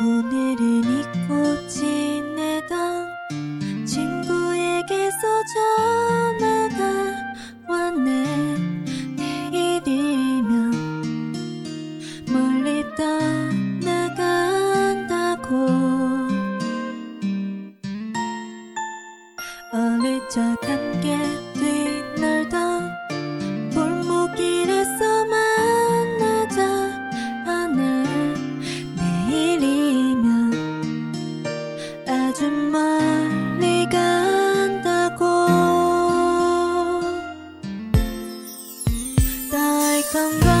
오늘은 잊고 지내던 친구에게서 전화가 왔네. 내일이면 멀리 떠나간다고. 어릴 적 함께 뛰놀던 떨컹거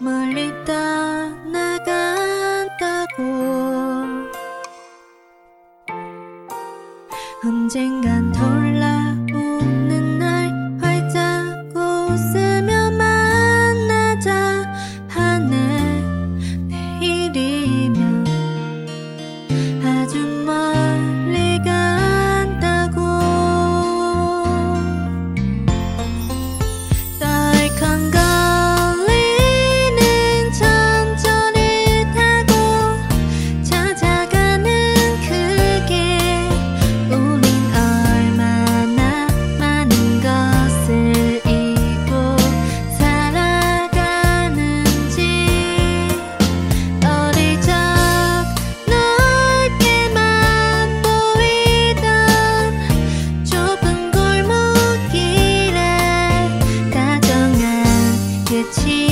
멀리 떠나간다고. 언젠간 더 情。